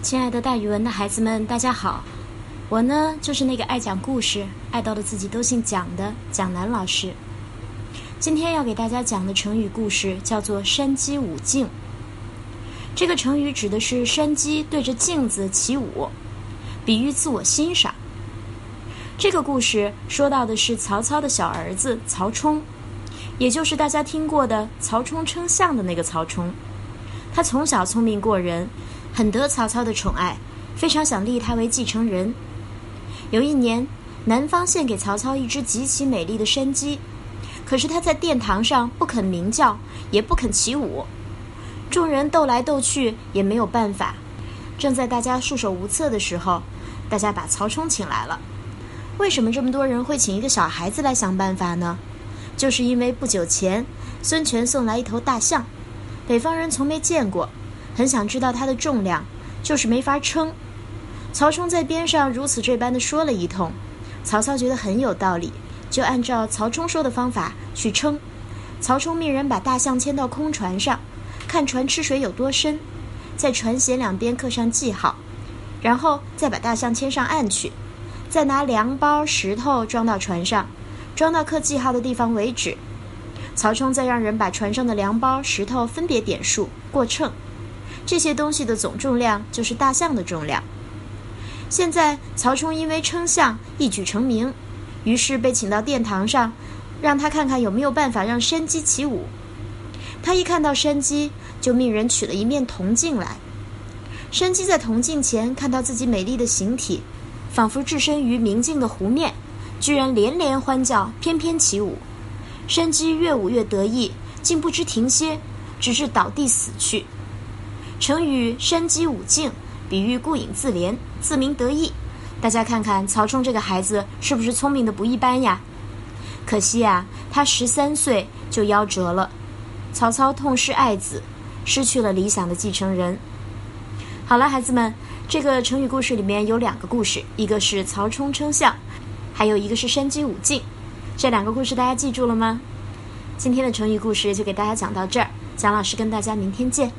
亲爱的，大语文的孩子们，大家好！我呢，就是那个爱讲故事、爱到了自己都姓蒋的蒋楠老师。今天要给大家讲的成语故事叫做“山鸡舞镜”。这个成语指的是山鸡对着镜子起舞，比喻自我欣赏。这个故事说到的是曹操的小儿子曹冲，也就是大家听过的曹冲称象的那个曹冲。他从小聪明过人。很得曹操的宠爱，非常想立他为继承人。有一年，南方献给曹操一只极其美丽的山鸡，可是他在殿堂上不肯鸣叫，也不肯起舞。众人斗来斗去也没有办法。正在大家束手无策的时候，大家把曹冲请来了。为什么这么多人会请一个小孩子来想办法呢？就是因为不久前孙权送来一头大象，北方人从没见过。很想知道它的重量，就是没法称。曹冲在边上如此这般的说了一通，曹操觉得很有道理，就按照曹冲说的方法去称。曹冲命人把大象牵到空船上，看船吃水有多深，在船舷两边刻上记号，然后再把大象牵上岸去，再拿粮包、石头装到船上，装到刻记号的地方为止。曹冲再让人把船上的粮包、石头分别点数过秤。这些东西的总重量就是大象的重量。现在曹冲因为称象一举成名，于是被请到殿堂上，让他看看有没有办法让山鸡起舞。他一看到山鸡，就命人取了一面铜镜来。山鸡在铜镜前看到自己美丽的形体，仿佛置身于明镜的湖面，居然连连欢叫，翩翩起舞。山鸡越舞越得意，竟不知停歇，直至倒地死去。成语“山鸡舞镜”比喻顾影自怜、自鸣得意。大家看看曹冲这个孩子是不是聪明的不一般呀？可惜啊，他十三岁就夭折了。曹操痛失爱子，失去了理想的继承人。好了，孩子们，这个成语故事里面有两个故事，一个是曹冲称象，还有一个是山鸡舞镜。这两个故事大家记住了吗？今天的成语故事就给大家讲到这儿，蒋老师跟大家明天见。